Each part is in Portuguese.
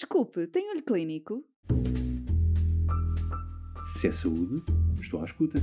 Desculpe, tem olho clínico? Se é saúde, estou à escuta.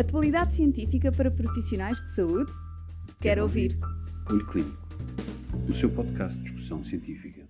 Atualidade científica para profissionais de saúde? Quero ouvir. Olho Clínico, o seu podcast de discussão científica.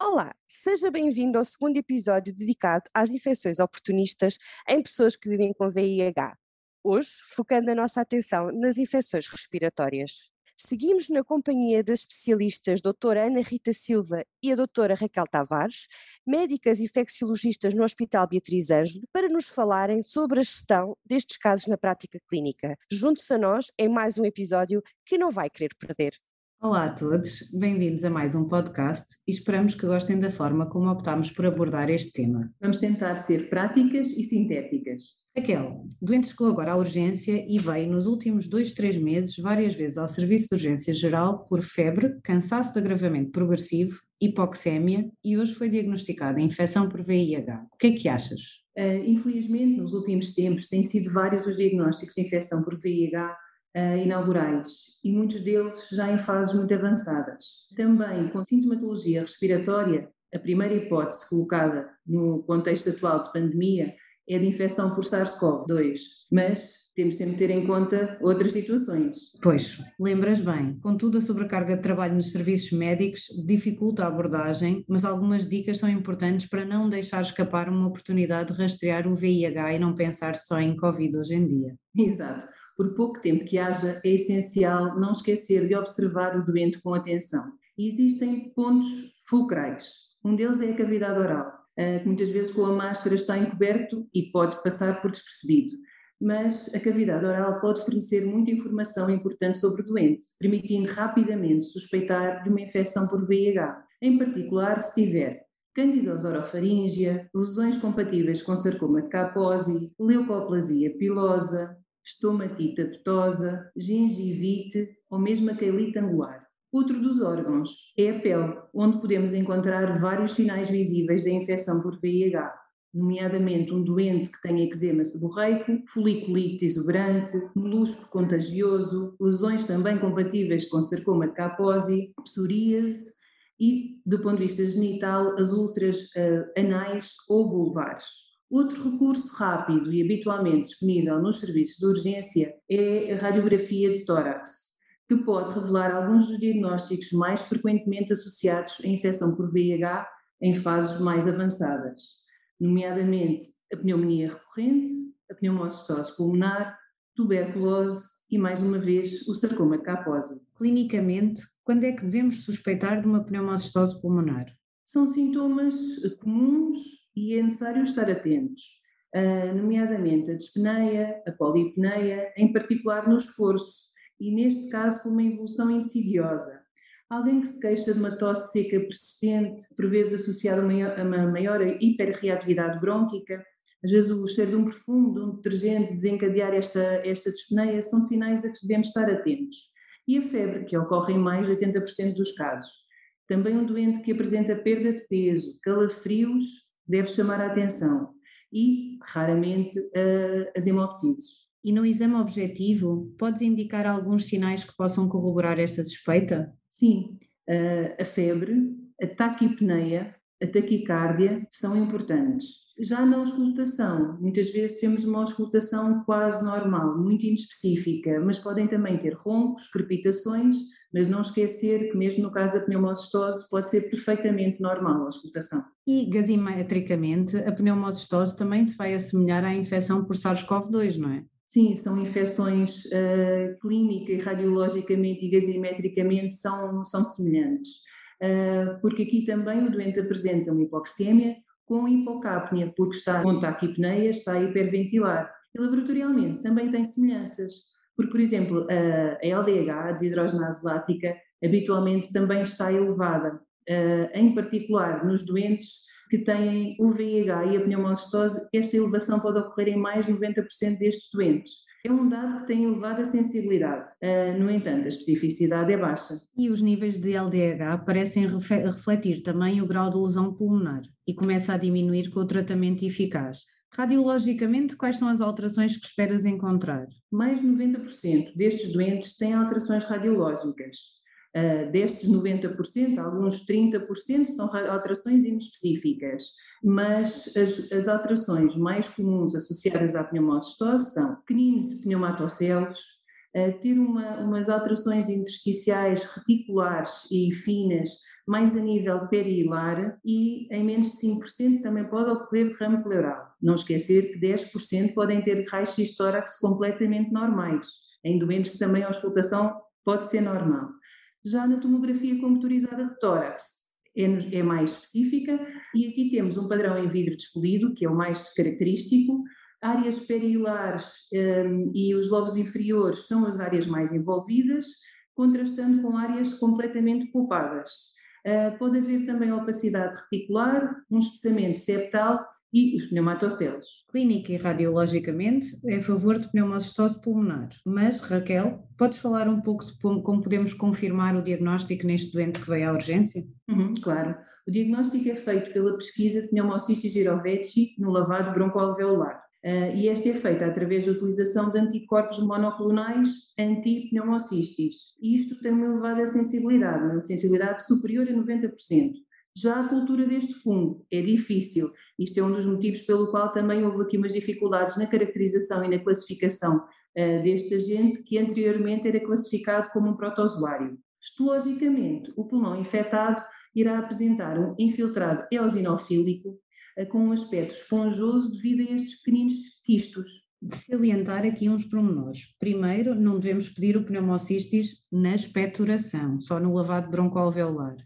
Olá, seja bem-vindo ao segundo episódio dedicado às infecções oportunistas em pessoas que vivem com VIH. Hoje, focando a nossa atenção nas infecções respiratórias. Seguimos na companhia das especialistas doutora Ana Rita Silva e a doutora Raquel Tavares, médicas infecciologistas no Hospital Beatriz Ângelo, para nos falarem sobre a gestão destes casos na prática clínica. Junte-se a nós em mais um episódio que não vai querer perder. Olá a todos, bem-vindos a mais um podcast e esperamos que gostem da forma como optámos por abordar este tema. Vamos tentar ser práticas e sintéticas. Raquel, doente chegou agora à urgência e veio nos últimos dois, três meses várias vezes ao Serviço de Urgência Geral por febre, cansaço de agravamento progressivo, hipoxémia e hoje foi diagnosticada infecção por VIH. O que é que achas? Uh, infelizmente, nos últimos tempos, têm sido vários os diagnósticos de infecção por VIH uh, inaugurais e muitos deles já em fases muito avançadas. Também com sintomatologia respiratória, a primeira hipótese colocada no contexto atual de pandemia é de infecção por SARS-CoV-2, mas temos sempre de ter em conta outras situações. Pois, lembras bem, contudo a sobrecarga de trabalho nos serviços médicos dificulta a abordagem, mas algumas dicas são importantes para não deixar escapar uma oportunidade de rastrear o VIH e não pensar só em Covid hoje em dia. Exato por pouco tempo que haja, é essencial não esquecer de observar o doente com atenção. Existem pontos fulcrais. Um deles é a cavidade oral, que muitas vezes com a máscara está encoberto e pode passar por despercebido. Mas a cavidade oral pode fornecer muita informação importante sobre o doente, permitindo rapidamente suspeitar de uma infecção por VIH, em particular se tiver candidose orofaríngea, lesões compatíveis com sarcoma de Kaposi, leucoplasia pilosa, estomatite apetosa, gengivite ou mesmo a angular. Outro dos órgãos é a pele, onde podemos encontrar vários sinais visíveis da infecção por VIH, nomeadamente um doente que tem eczema seborreico, foliculite exuberante, molusco contagioso, lesões também compatíveis com sarcoma de Kaposi, psoríase e, do ponto de vista genital, as úlceras uh, anais ou vulvares. Outro recurso rápido e habitualmente disponível nos serviços de urgência é a radiografia de tórax, que pode revelar alguns dos diagnósticos mais frequentemente associados à infecção por VIH em fases mais avançadas, nomeadamente a pneumonia recorrente, a pneumocitose pulmonar, tuberculose e, mais uma vez, o sarcoma de Kaposi. Clinicamente, quando é que devemos suspeitar de uma pneumocistose pulmonar? São sintomas comuns e é necessário estar atentos, uh, nomeadamente a dispneia, a polipneia, em particular no esforço, e neste caso com uma evolução insidiosa. Alguém que se queixa de uma tosse seca persistente, por vezes associada a uma maior hiperreatividade brônquica, às vezes o cheiro de um perfume, de um detergente desencadear esta, esta dispneia, são sinais a que devemos estar atentos. E a febre, que ocorre em mais de 80% dos casos. Também um doente que apresenta perda de peso, calafrios deve chamar a atenção e, raramente, uh, as hemoptises. E no exame objetivo, podes indicar alguns sinais que possam corroborar esta suspeita? Sim, a febre, a taquipneia, a taquicardia são importantes. Já na auscultação, muitas vezes temos uma auscultação quase normal, muito inespecífica, mas podem também ter roncos, crepitações, mas não esquecer que mesmo no caso da pneumocistose pode ser perfeitamente normal a auscultação. E gazimetricamente, a pneumocistose também se vai assemelhar à infecção por SARS-CoV-2, não é? Sim, são infecções uh, clínica e radiologicamente e gazimetricamente são, são semelhantes, uh, porque aqui também o doente apresenta uma hipoxémia com hipocapnia, porque está com taquipneia, está a hiperventilar. E laboratorialmente também tem semelhanças. Porque, por exemplo, a LDH, a desidrogenase lática, habitualmente também está elevada, em particular nos doentes que têm o VIH e a pneumocistose, esta elevação pode ocorrer em mais de 90% destes doentes. É um dado que tem elevada sensibilidade, no entanto, a especificidade é baixa. E os níveis de LDH parecem refletir também o grau de lesão pulmonar e começa a diminuir com o tratamento eficaz. Radiologicamente, quais são as alterações que esperas encontrar? Mais de 90% destes doentes têm alterações radiológicas. Uh, destes 90%, alguns 30% são alterações inespecíficas, mas as, as, alterações mais comuns associadas à pneumocistose são pequeninos pneumatocelos, uh, ter uma, umas alterações intersticiais reticulares e finas, mais a nível perihilar, e em menos de 5% também pode ocorrer derrame pleural. Não esquecer que 10% podem ter raios tórax completamente normais, em doentes que também a auscultação pode ser normal. Já na tomografia computadorizada de tórax, é, é, mais específica e aqui temos um padrão em vidro despolido, que é o mais característico. Áreas perihilares um, e os lobos inferiores são as áreas mais envolvidas, contrastando com áreas completamente poupadas. Uh, pode haver também opacidade reticular, um espessamento septal e os pneumatocelos. Clínica e radiologicamente é a favor de pneumocistose pulmonar, mas Raquel, podes falar um pouco de como podemos confirmar o diagnóstico neste doente que veio à urgência? Uhum, claro. O diagnóstico é feito pela pesquisa de pneumocistis girovecii no lavado broncoalveolar. Uh, e esta é feita através da utilização de anticorpos monoclonais anti-pneumocistis. E isto tem uma elevada sensibilidade, uma sensibilidade superior a 90%. Já a cultura deste fungo é difícil isto é um dos motivos pelo qual também houve aqui umas dificuldades na caracterização e na classificação uh, deste agente, que anteriormente era classificado como um protozoário. Histologicamente, o pulmão infectado irá apresentar um infiltrado eosinofílico uh, com um aspecto esponjoso devido a estes pequeninos quistos. De salientar aqui uns pormenores. Primeiro, não devemos pedir o pneumocistis na expectoração, só no lavado broncoalveolar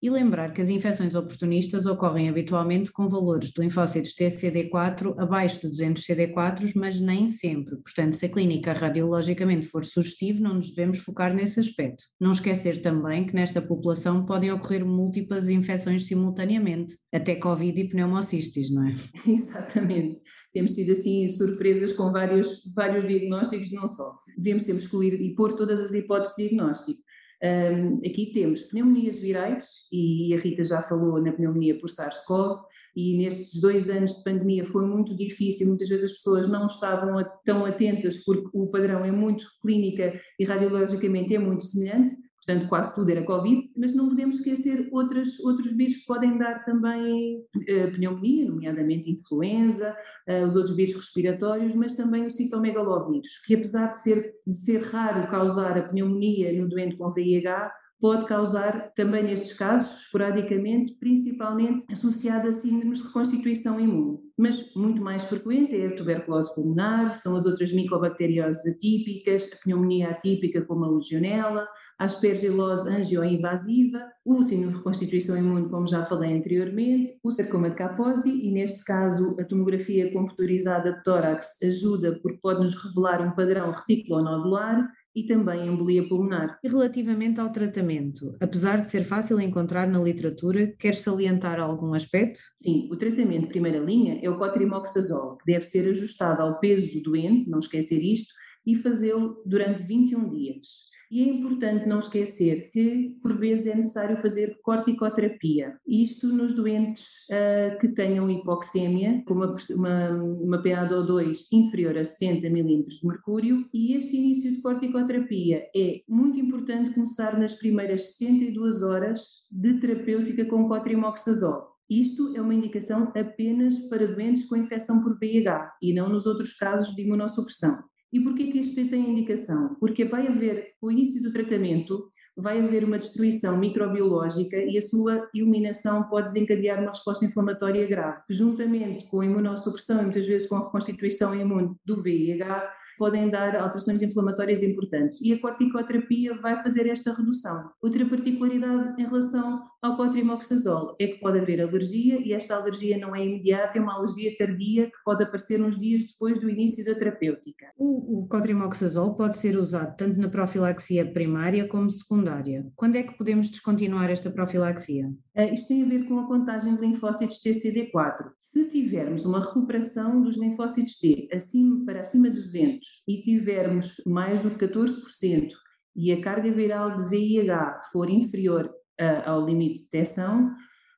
e lembrar que as infecções oportunistas ocorrem habitualmente com valores de linfócitos TCD4 abaixo de 200 CD4, mas nem sempre. Portanto, se a clínica radiologicamente for sugestiva, não nos devemos focar nesse aspecto. Não esquecer também que nesta população podem ocorrer múltiplas infecções simultaneamente, até Covid e pneumocistis, não é? Exatamente. Temos tido assim surpresas com vários, vários diagnósticos, não só. Devemos sempre excluir e pôr todas as hipóteses de diagnóstico um, aqui temos pneumonias virais, e a Rita já falou na pneumonia por SARS-CoV, e nestes dois anos de pandemia foi muito difícil, muitas vezes as pessoas não estavam tão atentas porque o padrão é muito clínica e radiologicamente é muito semelhante, portanto quase tudo era Covid, mas não podemos esquecer outras, outros vírus que podem dar também uh, pneumonia, nomeadamente influenza, uh, os outros vírus respiratórios, mas também o citomegalovírus, que apesar de ser, de ser raro causar a pneumonia no doente com VIH, pode causar também nestes casos, esporadicamente, principalmente associada a síndromes de reconstituição imune. Mas muito mais frequente é a tuberculose pulmonar, são as outras micobacterioses atípicas, a pneumonia atípica como a legionela, a aspergilose angioinvasiva, o síndrome de reconstituição imune, como já falei anteriormente, o sarcoma de Kaposi e neste caso a tomografia computadorizada de tórax ajuda porque pode nos revelar um padrão reticulonodular e também embolia pulmonar. E relativamente ao tratamento, apesar de ser fácil encontrar na literatura, quer salientar algum aspecto? Sim, o tratamento de primeira linha é o cotrimoxazol, que deve ser ajustado ao peso do doente, não esquecer isto, e fazê-lo durante 21 dias. E é importante não esquecer que, por vezes, é necessário fazer corticoterapia. Isto nos doentes uh, que tenham hipoxémia, com uma, uma, uma PaO2 inferior a 70 mm de mercúrio, e este início de corticoterapia é muito importante começar nas primeiras 72 horas de terapêutica com cotrimoxazol. Isto é uma indicação apenas para doentes com infecção por VIH e não nos outros casos de imunossupressão. E porquê que isto tem indicação? Porque vai haver, o início do tratamento, vai haver uma destruição microbiológica e a sua eliminação pode desencadear uma resposta inflamatória grave. Juntamente com a imunossupressão e muitas vezes com a reconstituição imune do VIH, podem dar alterações inflamatórias importantes e a corticoterapia vai fazer esta redução. Outra particularidade em relação ao cotrimoxazol é que pode haver alergia e esta alergia não é imediata, é uma alergia tardia que pode aparecer uns dias depois do início da terapêutica. O, o cotrimoxazol pode ser usado tanto na profilaxia primária como secundária. Quando é que podemos descontinuar esta profilaxia? Uh, isto tem a ver com a contagem de linfócitos TCD4. Se tivermos uma recuperação dos linfócitos T acima, para acima de 200 e tivermos mais do que 14% e a carga viral de VIH for inferior uh, ao limite de detecção,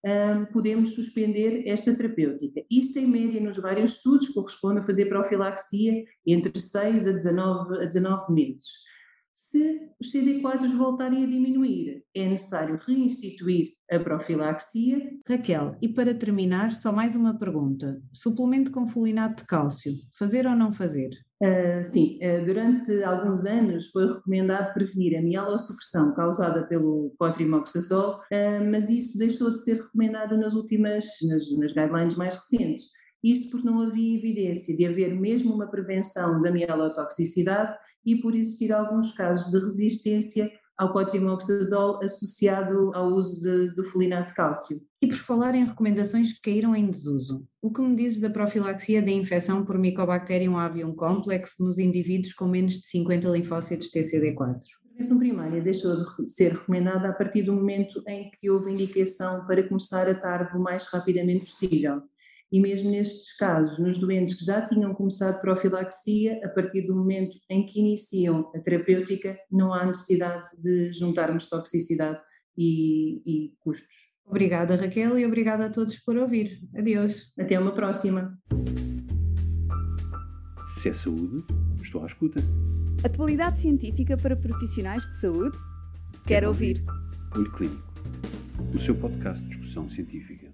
um, podemos suspender esta terapêutica. Isto, em média, nos vários estudos, corresponde a fazer profilaxia entre 6 a 19, a 19 meses. Se os CD4 voltarem a diminuir, é necessário reinstituir a profilaxia. Raquel, e para terminar, só mais uma pergunta. Suplemento com folinato de cálcio, fazer ou não fazer? Uh, sim, uh, durante alguns anos foi recomendado prevenir a mielossupressão causada pelo cotrimoxazol, uh, mas isso deixou de ser recomendado nas últimas, nas, nas guidelines mais recentes. Isto porque não havia evidência de haver mesmo uma prevenção da mielotoxicidade e por existir alguns casos de resistência ao cotrimoxazol associado ao uso de, do folinato de cálcio. E por falar em recomendações que caíram em desuso, o que me dizes da profilaxia da infecção por Mycobacterium avium complex nos indivíduos com menos de 50 linfócitos TCD4? A prevenção primária deixou de ser recomendada a partir do momento em que houve indicação para começar a TARV o mais rapidamente possível e mesmo nestes casos, nos doentes que já tinham começado profilaxia, a partir do momento em que iniciam a terapêutica, não há necessidade de juntarmos toxicidade e, e custos. Obrigada, Raquel, e obrigada a todos por ouvir. Adeus. Até uma próxima. Se é saúde, estou à escuta. Atualidade científica para profissionais de saúde? Quero, Quero ouvir. ouvir. Olho Clínico, o seu podcast de discussão científica.